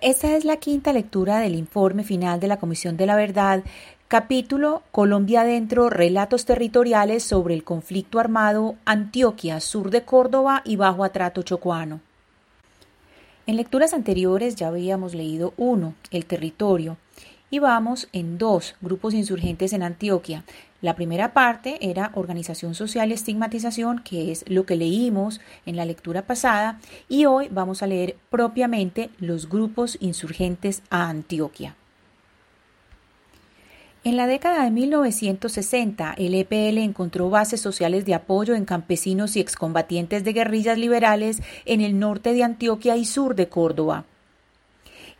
Esta es la quinta lectura del informe final de la Comisión de la Verdad, capítulo Colombia Adentro, Relatos Territoriales sobre el conflicto armado Antioquia, sur de Córdoba y bajo atrato chocuano. En lecturas anteriores ya habíamos leído uno, el territorio, y vamos en dos, grupos insurgentes en Antioquia. La primera parte era organización social y estigmatización, que es lo que leímos en la lectura pasada, y hoy vamos a leer propiamente los grupos insurgentes a Antioquia. En la década de 1960, el EPL encontró bases sociales de apoyo en campesinos y excombatientes de guerrillas liberales en el norte de Antioquia y sur de Córdoba.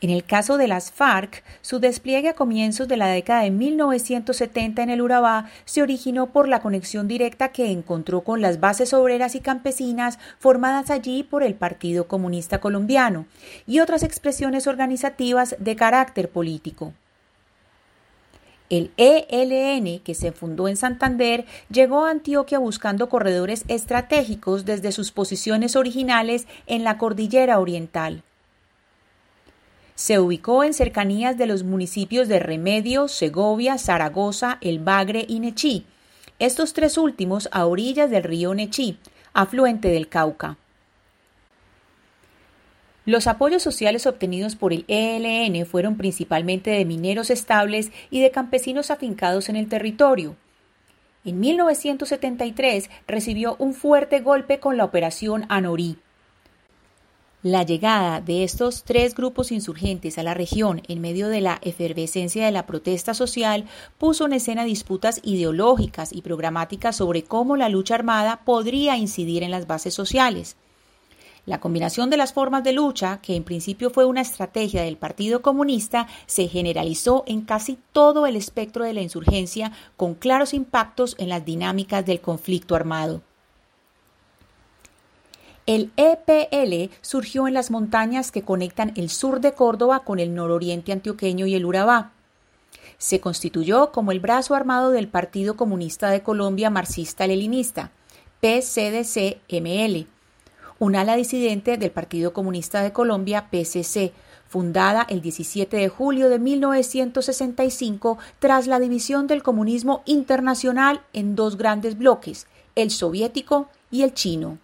En el caso de las FARC, su despliegue a comienzos de la década de 1970 en el Urabá se originó por la conexión directa que encontró con las bases obreras y campesinas formadas allí por el Partido Comunista Colombiano y otras expresiones organizativas de carácter político. El ELN, que se fundó en Santander, llegó a Antioquia buscando corredores estratégicos desde sus posiciones originales en la cordillera oriental. Se ubicó en cercanías de los municipios de Remedio, Segovia, Zaragoza, El Bagre y Nechí, estos tres últimos a orillas del río Nechí, afluente del Cauca. Los apoyos sociales obtenidos por el ELN fueron principalmente de mineros estables y de campesinos afincados en el territorio. En 1973 recibió un fuerte golpe con la operación Anorí. La llegada de estos tres grupos insurgentes a la región en medio de la efervescencia de la protesta social puso en escena disputas ideológicas y programáticas sobre cómo la lucha armada podría incidir en las bases sociales. La combinación de las formas de lucha, que en principio fue una estrategia del Partido Comunista, se generalizó en casi todo el espectro de la insurgencia, con claros impactos en las dinámicas del conflicto armado. El EPL surgió en las montañas que conectan el sur de Córdoba con el nororiente antioqueño y el Urabá. Se constituyó como el brazo armado del Partido Comunista de Colombia Marxista-Leninista, PCDC-ML, un ala disidente del Partido Comunista de Colombia, PCC, fundada el 17 de julio de 1965 tras la división del comunismo internacional en dos grandes bloques, el soviético y el chino.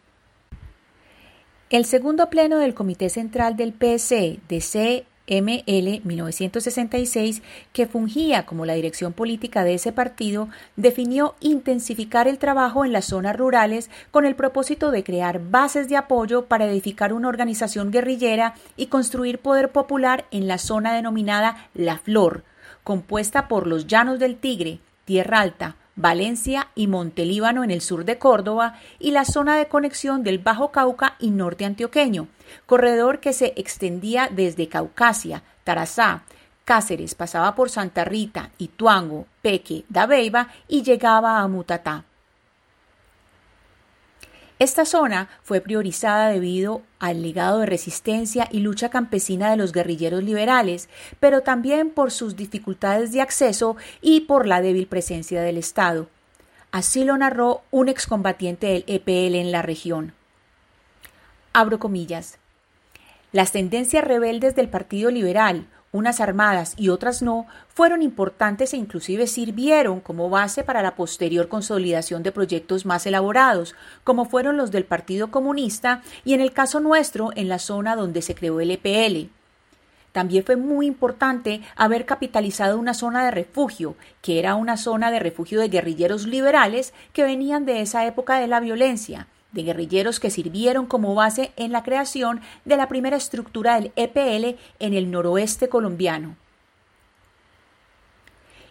El segundo pleno del Comité Central del PC de CML 1966, que fungía como la dirección política de ese partido, definió intensificar el trabajo en las zonas rurales con el propósito de crear bases de apoyo para edificar una organización guerrillera y construir poder popular en la zona denominada La Flor, compuesta por los Llanos del Tigre, Tierra Alta, Valencia y Montelíbano en el sur de Córdoba y la zona de conexión del Bajo Cauca y Norte Antioqueño, corredor que se extendía desde Caucasia, Tarazá, Cáceres, pasaba por Santa Rita, Ituango, Peque, Dabeiba y llegaba a Mutatá. Esta zona fue priorizada debido al legado de resistencia y lucha campesina de los guerrilleros liberales, pero también por sus dificultades de acceso y por la débil presencia del Estado. Así lo narró un excombatiente del EPL en la región. Abro comillas. Las tendencias rebeldes del Partido Liberal, unas armadas y otras no, fueron importantes e inclusive sirvieron como base para la posterior consolidación de proyectos más elaborados, como fueron los del Partido Comunista y en el caso nuestro en la zona donde se creó el EPL. También fue muy importante haber capitalizado una zona de refugio, que era una zona de refugio de guerrilleros liberales que venían de esa época de la violencia, de guerrilleros que sirvieron como base en la creación de la primera estructura del EPL en el noroeste colombiano.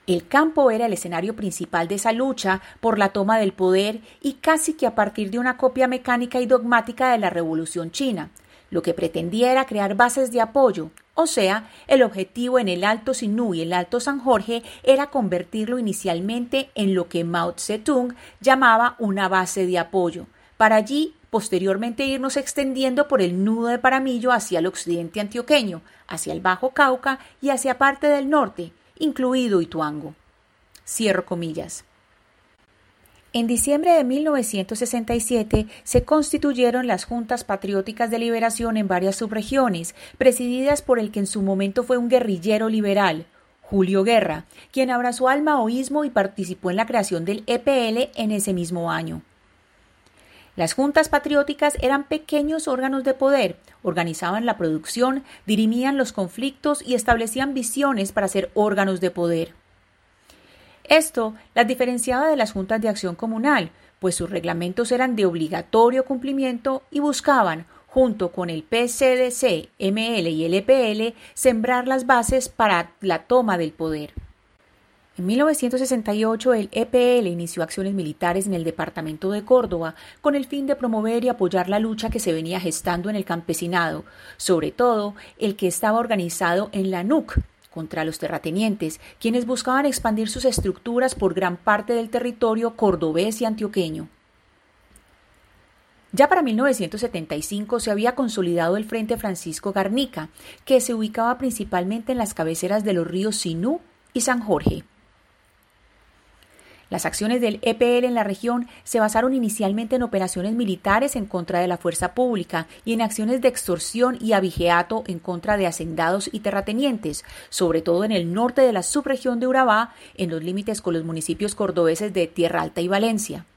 El campo era el escenario principal de esa lucha por la toma del poder y casi que a partir de una copia mecánica y dogmática de la Revolución China. Lo que pretendía era crear bases de apoyo, o sea, el objetivo en el Alto Sinú y el Alto San Jorge era convertirlo inicialmente en lo que Mao Zedong llamaba una base de apoyo, para allí posteriormente irnos extendiendo por el nudo de Paramillo hacia el occidente antioqueño, hacia el Bajo Cauca y hacia parte del norte, incluido Ituango. Cierro comillas. En diciembre de 1967 se constituyeron las Juntas Patrióticas de Liberación en varias subregiones, presididas por el que en su momento fue un guerrillero liberal, Julio Guerra, quien abrazó al maoísmo y participó en la creación del EPL en ese mismo año. Las juntas patrióticas eran pequeños órganos de poder, organizaban la producción, dirimían los conflictos y establecían visiones para ser órganos de poder. Esto las diferenciaba de las juntas de acción comunal, pues sus reglamentos eran de obligatorio cumplimiento y buscaban, junto con el PCDC, ML y el EPL, sembrar las bases para la toma del poder. En 1968 el EPL inició acciones militares en el departamento de Córdoba con el fin de promover y apoyar la lucha que se venía gestando en el campesinado, sobre todo el que estaba organizado en la NUC, contra los terratenientes, quienes buscaban expandir sus estructuras por gran parte del territorio cordobés y antioqueño. Ya para 1975 se había consolidado el Frente Francisco Garnica, que se ubicaba principalmente en las cabeceras de los ríos Sinú y San Jorge. Las acciones del EPL en la región se basaron inicialmente en operaciones militares en contra de la fuerza pública y en acciones de extorsión y abigeato en contra de hacendados y terratenientes, sobre todo en el norte de la subregión de Urabá, en los límites con los municipios cordobeses de Tierra Alta y Valencia.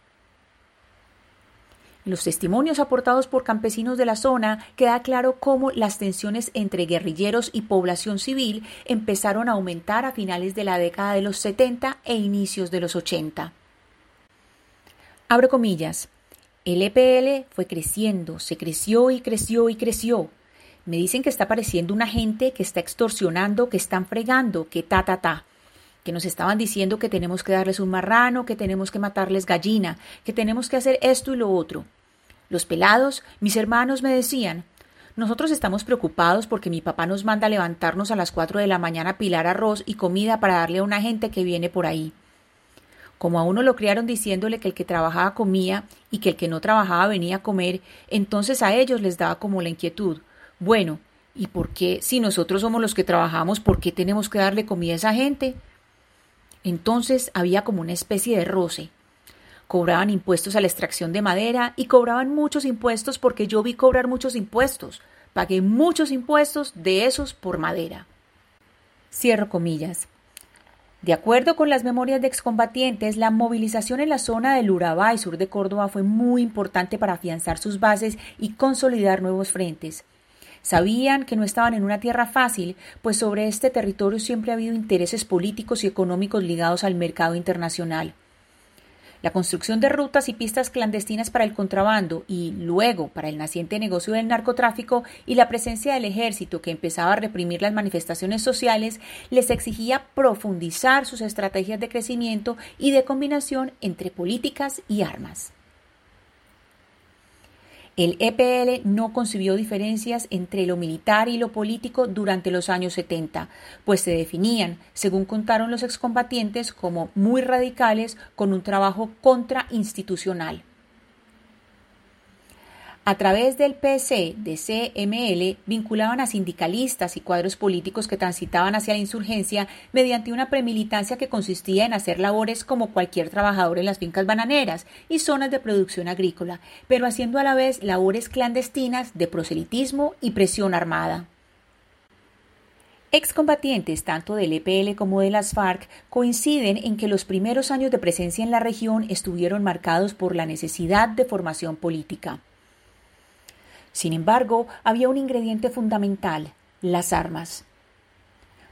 Los testimonios aportados por campesinos de la zona queda claro cómo las tensiones entre guerrilleros y población civil empezaron a aumentar a finales de la década de los 70 e inicios de los 80. Abro comillas. El EPL fue creciendo, se creció y creció y creció. Me dicen que está apareciendo una gente que está extorsionando, que están fregando, que ta ta ta que nos estaban diciendo que tenemos que darles un marrano, que tenemos que matarles gallina, que tenemos que hacer esto y lo otro. Los pelados, mis hermanos, me decían nosotros estamos preocupados porque mi papá nos manda levantarnos a las cuatro de la mañana a pilar arroz y comida para darle a una gente que viene por ahí. Como a uno lo criaron diciéndole que el que trabajaba comía y que el que no trabajaba venía a comer, entonces a ellos les daba como la inquietud. Bueno, ¿y por qué, si nosotros somos los que trabajamos, por qué tenemos que darle comida a esa gente? Entonces había como una especie de roce. Cobraban impuestos a la extracción de madera y cobraban muchos impuestos porque yo vi cobrar muchos impuestos. Pagué muchos impuestos de esos por madera. Cierro comillas. De acuerdo con las memorias de excombatientes, la movilización en la zona del Urabá y sur de Córdoba fue muy importante para afianzar sus bases y consolidar nuevos frentes. Sabían que no estaban en una tierra fácil, pues sobre este territorio siempre ha habido intereses políticos y económicos ligados al mercado internacional. La construcción de rutas y pistas clandestinas para el contrabando y luego para el naciente negocio del narcotráfico y la presencia del ejército que empezaba a reprimir las manifestaciones sociales les exigía profundizar sus estrategias de crecimiento y de combinación entre políticas y armas. El EPL no concibió diferencias entre lo militar y lo político durante los años 70, pues se definían, según contaron los excombatientes, como muy radicales con un trabajo contrainstitucional. A través del PC de CML vinculaban a sindicalistas y cuadros políticos que transitaban hacia la insurgencia mediante una premilitancia que consistía en hacer labores como cualquier trabajador en las fincas bananeras y zonas de producción agrícola, pero haciendo a la vez labores clandestinas de proselitismo y presión armada. Excombatientes tanto del EPL como de las FARC coinciden en que los primeros años de presencia en la región estuvieron marcados por la necesidad de formación política. Sin embargo, había un ingrediente fundamental, las armas.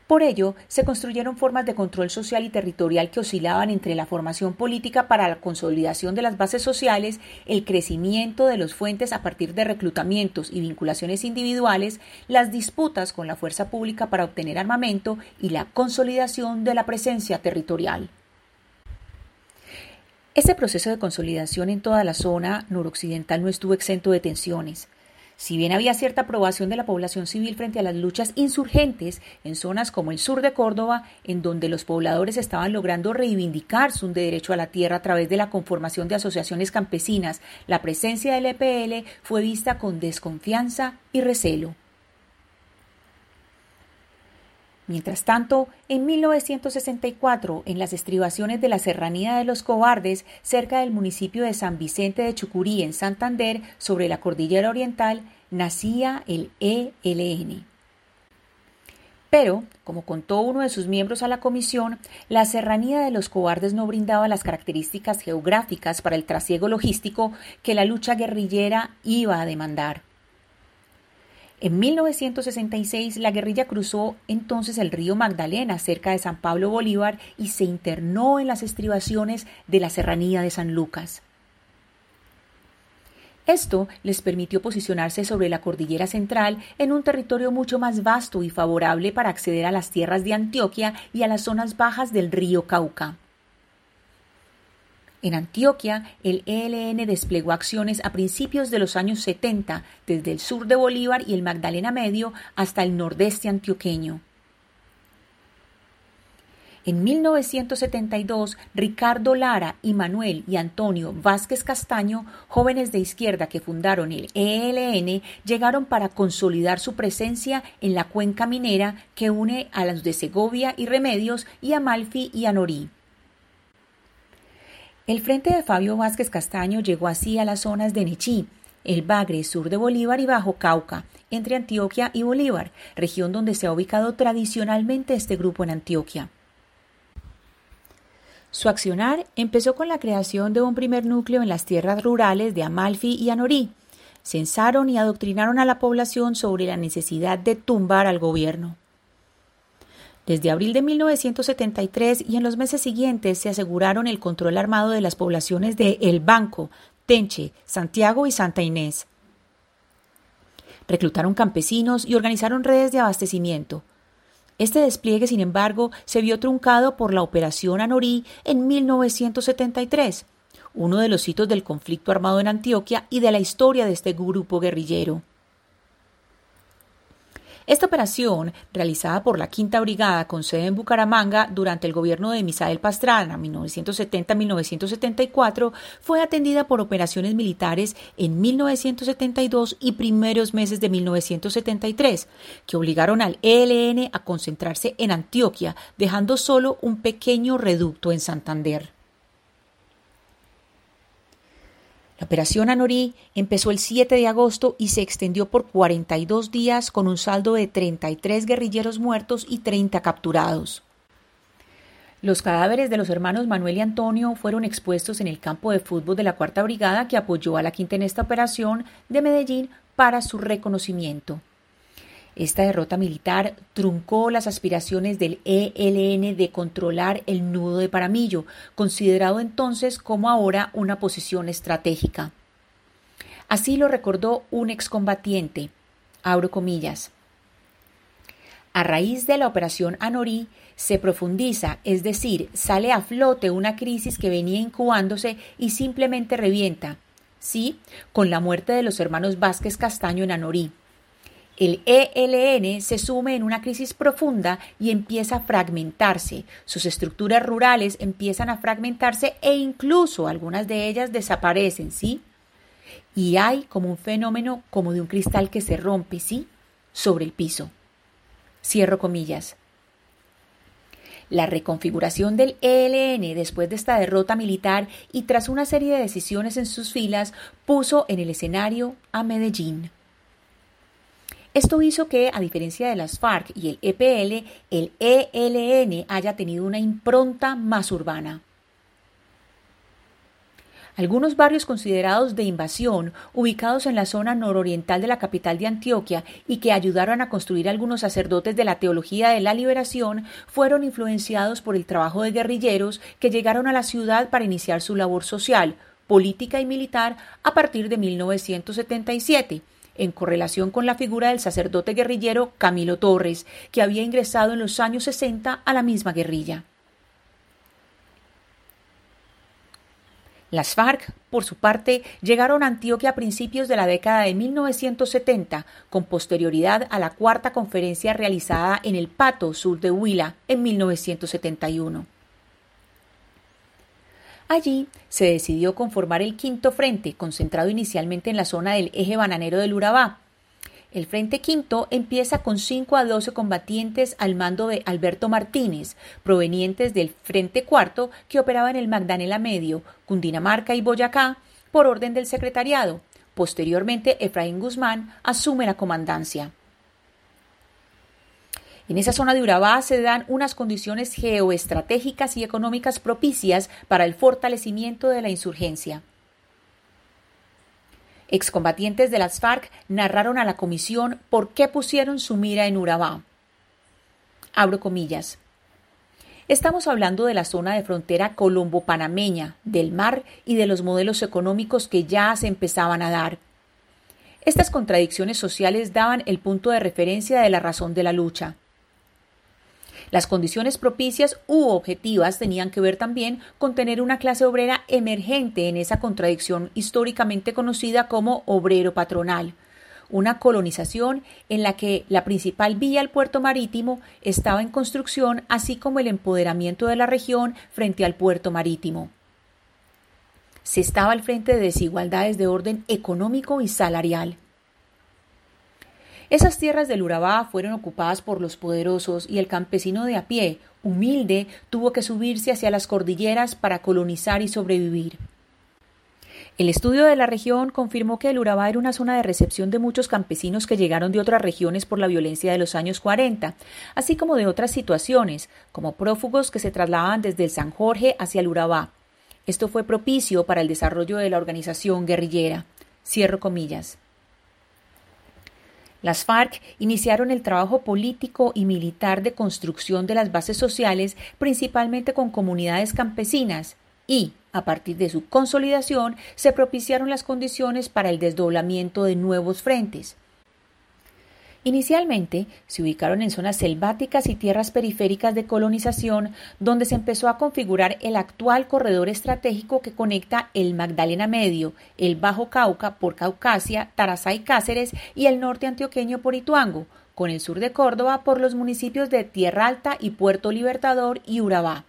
Por ello, se construyeron formas de control social y territorial que oscilaban entre la formación política para la consolidación de las bases sociales, el crecimiento de los fuentes a partir de reclutamientos y vinculaciones individuales, las disputas con la fuerza pública para obtener armamento y la consolidación de la presencia territorial. Este proceso de consolidación en toda la zona noroccidental no estuvo exento de tensiones. Si bien había cierta aprobación de la población civil frente a las luchas insurgentes en zonas como el sur de Córdoba, en donde los pobladores estaban logrando reivindicar su derecho a la tierra a través de la conformación de asociaciones campesinas, la presencia del EPL fue vista con desconfianza y recelo. Mientras tanto, en 1964, en las estribaciones de la Serranía de los Cobardes, cerca del municipio de San Vicente de Chucurí, en Santander, sobre la cordillera oriental, nacía el ELN. Pero, como contó uno de sus miembros a la comisión, la Serranía de los Cobardes no brindaba las características geográficas para el trasiego logístico que la lucha guerrillera iba a demandar. En 1966 la guerrilla cruzó entonces el río Magdalena cerca de San Pablo Bolívar y se internó en las estribaciones de la serranía de San Lucas. Esto les permitió posicionarse sobre la cordillera central en un territorio mucho más vasto y favorable para acceder a las tierras de Antioquia y a las zonas bajas del río Cauca. En Antioquia, el ELN desplegó acciones a principios de los años 70, desde el sur de Bolívar y el Magdalena Medio hasta el nordeste antioqueño. En 1972, Ricardo Lara Manuel y Antonio Vázquez Castaño, jóvenes de izquierda que fundaron el ELN, llegaron para consolidar su presencia en la cuenca minera que une a los de Segovia y Remedios y a y Anorí. El frente de Fabio Vázquez Castaño llegó así a las zonas de Nechí, el Bagre, sur de Bolívar y Bajo Cauca, entre Antioquia y Bolívar, región donde se ha ubicado tradicionalmente este grupo en Antioquia. Su accionar empezó con la creación de un primer núcleo en las tierras rurales de Amalfi y Anorí. Censaron y adoctrinaron a la población sobre la necesidad de tumbar al gobierno. Desde abril de 1973 y en los meses siguientes se aseguraron el control armado de las poblaciones de El Banco, Tenche, Santiago y Santa Inés. Reclutaron campesinos y organizaron redes de abastecimiento. Este despliegue, sin embargo, se vio truncado por la Operación Anorí en 1973, uno de los hitos del conflicto armado en Antioquia y de la historia de este grupo guerrillero. Esta operación, realizada por la Quinta Brigada con sede en Bucaramanga durante el gobierno de Misael Pastrana 1970-1974, fue atendida por operaciones militares en 1972 y primeros meses de 1973, que obligaron al ELN a concentrarse en Antioquia, dejando solo un pequeño reducto en Santander. Operación Anorí empezó el 7 de agosto y se extendió por 42 días con un saldo de 33 guerrilleros muertos y 30 capturados. Los cadáveres de los hermanos Manuel y Antonio fueron expuestos en el campo de fútbol de la Cuarta Brigada que apoyó a la Quinta en esta operación de Medellín para su reconocimiento. Esta derrota militar truncó las aspiraciones del ELN de controlar el nudo de Paramillo, considerado entonces como ahora una posición estratégica. Así lo recordó un excombatiente, abro comillas. A raíz de la operación Anorí, se profundiza, es decir, sale a flote una crisis que venía incubándose y simplemente revienta. Sí, con la muerte de los hermanos Vázquez Castaño en Anorí el ELN se sume en una crisis profunda y empieza a fragmentarse. Sus estructuras rurales empiezan a fragmentarse e incluso algunas de ellas desaparecen, ¿sí? Y hay como un fenómeno como de un cristal que se rompe, ¿sí? Sobre el piso. Cierro comillas. La reconfiguración del ELN después de esta derrota militar y tras una serie de decisiones en sus filas puso en el escenario a Medellín. Esto hizo que, a diferencia de las FARC y el EPL, el ELN haya tenido una impronta más urbana. Algunos barrios considerados de invasión, ubicados en la zona nororiental de la capital de Antioquia y que ayudaron a construir algunos sacerdotes de la teología de la liberación, fueron influenciados por el trabajo de guerrilleros que llegaron a la ciudad para iniciar su labor social, política y militar a partir de 1977 en correlación con la figura del sacerdote guerrillero Camilo Torres, que había ingresado en los años 60 a la misma guerrilla. Las FARC, por su parte, llegaron a Antioquia a principios de la década de 1970, con posterioridad a la cuarta conferencia realizada en el Pato, sur de Huila, en 1971. Allí se decidió conformar el quinto frente, concentrado inicialmente en la zona del eje bananero del Urabá. El Frente Quinto empieza con 5 a 12 combatientes al mando de Alberto Martínez, provenientes del Frente Cuarto que operaba en el Magdalena Medio, Cundinamarca y Boyacá, por orden del secretariado. Posteriormente, Efraín Guzmán asume la comandancia. En esa zona de Urabá se dan unas condiciones geoestratégicas y económicas propicias para el fortalecimiento de la insurgencia. Excombatientes de las FARC narraron a la comisión por qué pusieron su mira en Urabá. Abro comillas. Estamos hablando de la zona de frontera colombo-panameña, del mar y de los modelos económicos que ya se empezaban a dar. Estas contradicciones sociales daban el punto de referencia de la razón de la lucha. Las condiciones propicias u objetivas tenían que ver también con tener una clase obrera emergente en esa contradicción históricamente conocida como obrero patronal una colonización en la que la principal vía al puerto marítimo estaba en construcción, así como el empoderamiento de la región frente al puerto marítimo. Se estaba al frente de desigualdades de orden económico y salarial. Esas tierras del Urabá fueron ocupadas por los poderosos y el campesino de a pie, humilde, tuvo que subirse hacia las cordilleras para colonizar y sobrevivir. El estudio de la región confirmó que el Urabá era una zona de recepción de muchos campesinos que llegaron de otras regiones por la violencia de los años 40, así como de otras situaciones, como prófugos que se trasladaban desde el San Jorge hacia el Urabá. Esto fue propicio para el desarrollo de la organización guerrillera. Cierro comillas. Las FARC iniciaron el trabajo político y militar de construcción de las bases sociales, principalmente con comunidades campesinas, y, a partir de su consolidación, se propiciaron las condiciones para el desdoblamiento de nuevos frentes. Inicialmente se ubicaron en zonas selváticas y tierras periféricas de colonización, donde se empezó a configurar el actual corredor estratégico que conecta el Magdalena Medio, el Bajo Cauca por Caucasia, Tarazá y Cáceres y el norte antioqueño por Ituango, con el sur de Córdoba por los municipios de Tierra Alta y Puerto Libertador y Urabá.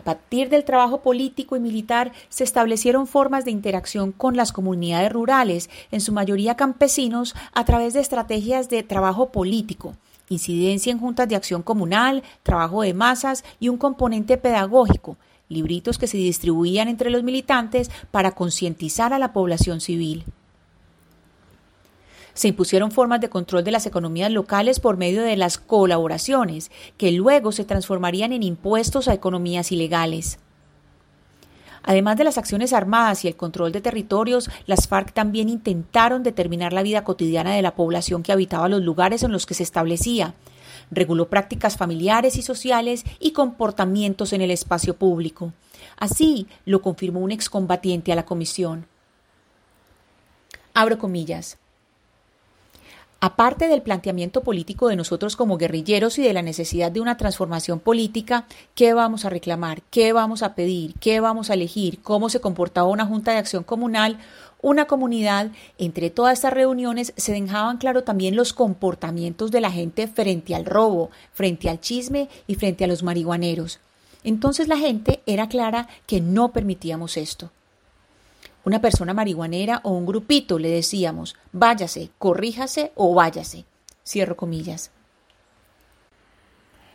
A partir del trabajo político y militar se establecieron formas de interacción con las comunidades rurales, en su mayoría campesinos, a través de estrategias de trabajo político, incidencia en juntas de acción comunal, trabajo de masas y un componente pedagógico, libritos que se distribuían entre los militantes para concientizar a la población civil. Se impusieron formas de control de las economías locales por medio de las colaboraciones, que luego se transformarían en impuestos a economías ilegales. Además de las acciones armadas y el control de territorios, las FARC también intentaron determinar la vida cotidiana de la población que habitaba los lugares en los que se establecía. Reguló prácticas familiares y sociales y comportamientos en el espacio público. Así lo confirmó un excombatiente a la comisión. Abro comillas. Aparte del planteamiento político de nosotros como guerrilleros y de la necesidad de una transformación política, ¿qué vamos a reclamar? ¿Qué vamos a pedir? ¿Qué vamos a elegir? ¿Cómo se comportaba una Junta de Acción Comunal? Una comunidad, entre todas estas reuniones se dejaban claro también los comportamientos de la gente frente al robo, frente al chisme y frente a los marihuaneros. Entonces la gente era clara que no permitíamos esto una persona marihuanera o un grupito, le decíamos, váyase, corríjase o váyase. Cierro comillas.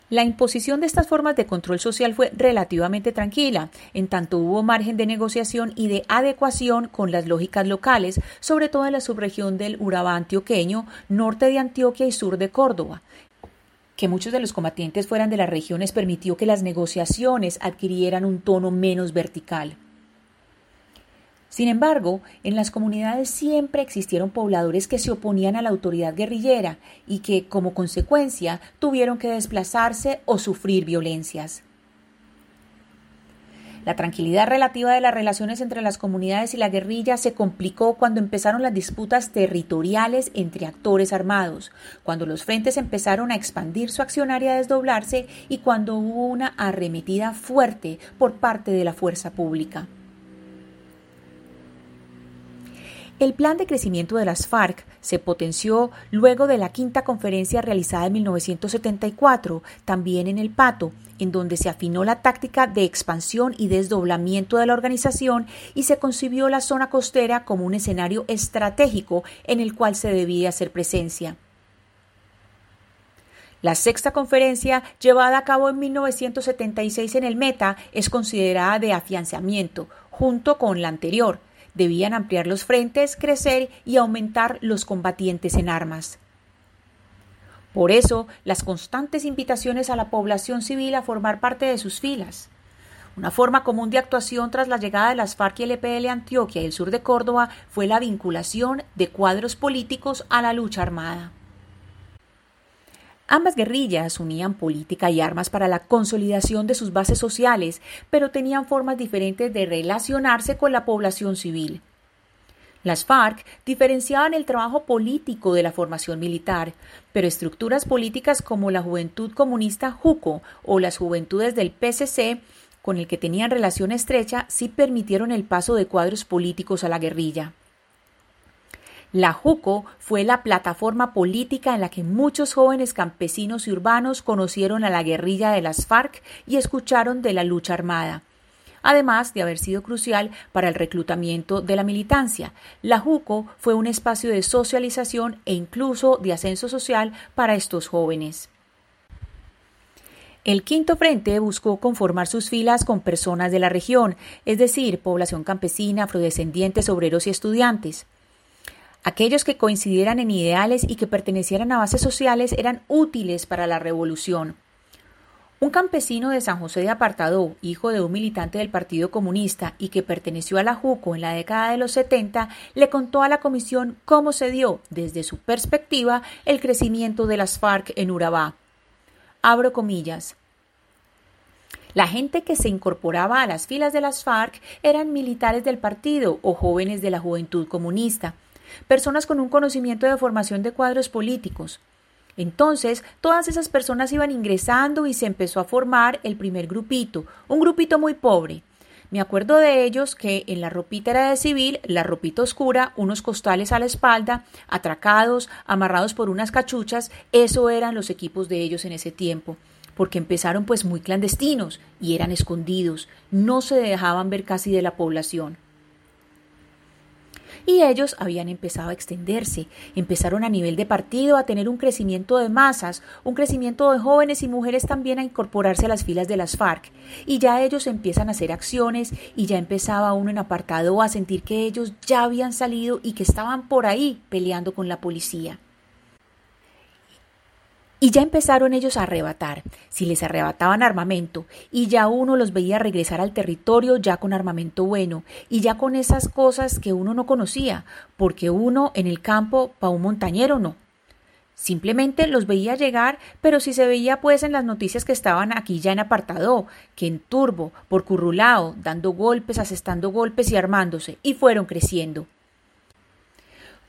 La imposición de estas formas de control social fue relativamente tranquila, en tanto hubo margen de negociación y de adecuación con las lógicas locales, sobre todo en la subregión del Urabá antioqueño, norte de Antioquia y sur de Córdoba. Que muchos de los combatientes fueran de las regiones permitió que las negociaciones adquirieran un tono menos vertical. Sin embargo, en las comunidades siempre existieron pobladores que se oponían a la autoridad guerrillera y que, como consecuencia, tuvieron que desplazarse o sufrir violencias. La tranquilidad relativa de las relaciones entre las comunidades y la guerrilla se complicó cuando empezaron las disputas territoriales entre actores armados, cuando los frentes empezaron a expandir su accionar y a desdoblarse y cuando hubo una arremetida fuerte por parte de la fuerza pública. El plan de crecimiento de las FARC se potenció luego de la quinta conferencia realizada en 1974, también en El Pato, en donde se afinó la táctica de expansión y desdoblamiento de la organización y se concibió la zona costera como un escenario estratégico en el cual se debía hacer presencia. La sexta conferencia, llevada a cabo en 1976 en el Meta, es considerada de afianzamiento, junto con la anterior, Debían ampliar los frentes, crecer y aumentar los combatientes en armas. Por eso, las constantes invitaciones a la población civil a formar parte de sus filas. Una forma común de actuación tras la llegada de las FARC y el EPL a Antioquia y el sur de Córdoba fue la vinculación de cuadros políticos a la lucha armada. Ambas guerrillas unían política y armas para la consolidación de sus bases sociales, pero tenían formas diferentes de relacionarse con la población civil. Las FARC diferenciaban el trabajo político de la formación militar, pero estructuras políticas como la Juventud Comunista JUCO o las Juventudes del PCC, con el que tenían relación estrecha, sí permitieron el paso de cuadros políticos a la guerrilla. La JUCO fue la plataforma política en la que muchos jóvenes campesinos y urbanos conocieron a la guerrilla de las FARC y escucharon de la lucha armada además de haber sido crucial para el reclutamiento de la militancia. La JUCO fue un espacio de socialización e incluso de ascenso social para estos jóvenes. El quinto frente buscó conformar sus filas con personas de la región, es decir, población campesina, afrodescendientes, obreros y estudiantes. Aquellos que coincidieran en ideales y que pertenecieran a bases sociales eran útiles para la revolución. Un campesino de San José de Apartadó, hijo de un militante del Partido Comunista y que perteneció a la JUCO en la década de los 70, le contó a la comisión cómo se dio, desde su perspectiva, el crecimiento de las FARC en Urabá. Abro comillas. La gente que se incorporaba a las filas de las FARC eran militares del partido o jóvenes de la juventud comunista personas con un conocimiento de formación de cuadros políticos. Entonces, todas esas personas iban ingresando y se empezó a formar el primer grupito, un grupito muy pobre. Me acuerdo de ellos que en la ropita era de civil, la ropita oscura, unos costales a la espalda, atracados, amarrados por unas cachuchas, eso eran los equipos de ellos en ese tiempo, porque empezaron pues muy clandestinos y eran escondidos, no se dejaban ver casi de la población y ellos habían empezado a extenderse, empezaron a nivel de partido a tener un crecimiento de masas, un crecimiento de jóvenes y mujeres también a incorporarse a las filas de las FARC, y ya ellos empiezan a hacer acciones y ya empezaba uno en apartado a sentir que ellos ya habían salido y que estaban por ahí peleando con la policía. Y ya empezaron ellos a arrebatar, si les arrebataban armamento, y ya uno los veía regresar al territorio ya con armamento bueno, y ya con esas cosas que uno no conocía, porque uno en el campo, pa' un montañero no. Simplemente los veía llegar, pero si se veía pues en las noticias que estaban aquí ya en apartado, que en turbo, por currulao, dando golpes, asestando golpes y armándose, y fueron creciendo.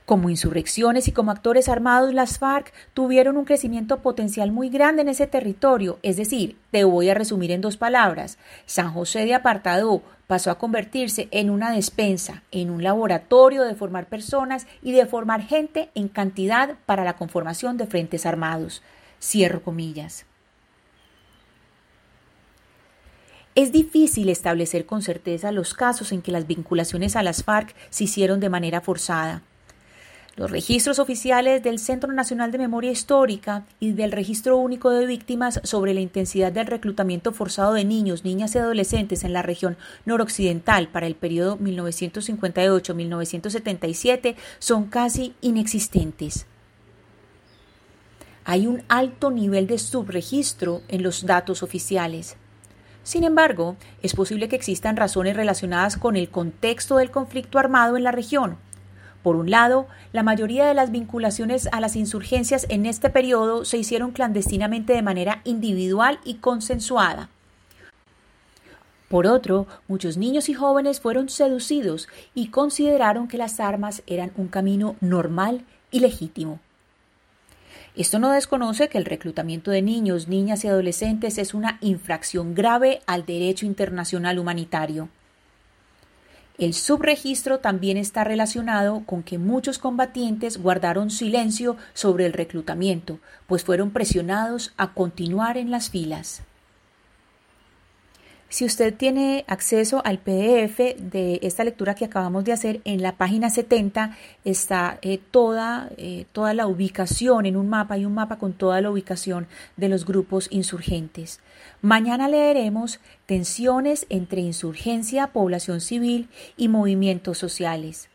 Como insurrecciones y como actores armados, las FARC tuvieron un crecimiento potencial muy grande en ese territorio, es decir, te voy a resumir en dos palabras, San José de Apartado pasó a convertirse en una despensa, en un laboratorio de formar personas y de formar gente en cantidad para la conformación de frentes armados. Cierro comillas. Es difícil establecer con certeza los casos en que las vinculaciones a las FARC se hicieron de manera forzada. Los registros oficiales del Centro Nacional de Memoria Histórica y del Registro Único de Víctimas sobre la intensidad del reclutamiento forzado de niños, niñas y adolescentes en la región noroccidental para el periodo 1958-1977 son casi inexistentes. Hay un alto nivel de subregistro en los datos oficiales. Sin embargo, es posible que existan razones relacionadas con el contexto del conflicto armado en la región, por un lado, la mayoría de las vinculaciones a las insurgencias en este periodo se hicieron clandestinamente de manera individual y consensuada. Por otro, muchos niños y jóvenes fueron seducidos y consideraron que las armas eran un camino normal y legítimo. Esto no desconoce que el reclutamiento de niños, niñas y adolescentes es una infracción grave al derecho internacional humanitario. El subregistro también está relacionado con que muchos combatientes guardaron silencio sobre el reclutamiento, pues fueron presionados a continuar en las filas. Si usted tiene acceso al PDF de esta lectura que acabamos de hacer, en la página 70 está eh, toda, eh, toda la ubicación en un mapa, y un mapa con toda la ubicación de los grupos insurgentes. Mañana leeremos tensiones entre insurgencia, población civil y movimientos sociales.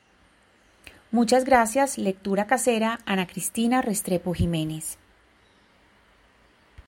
Muchas gracias. Lectura casera, Ana Cristina Restrepo Jiménez.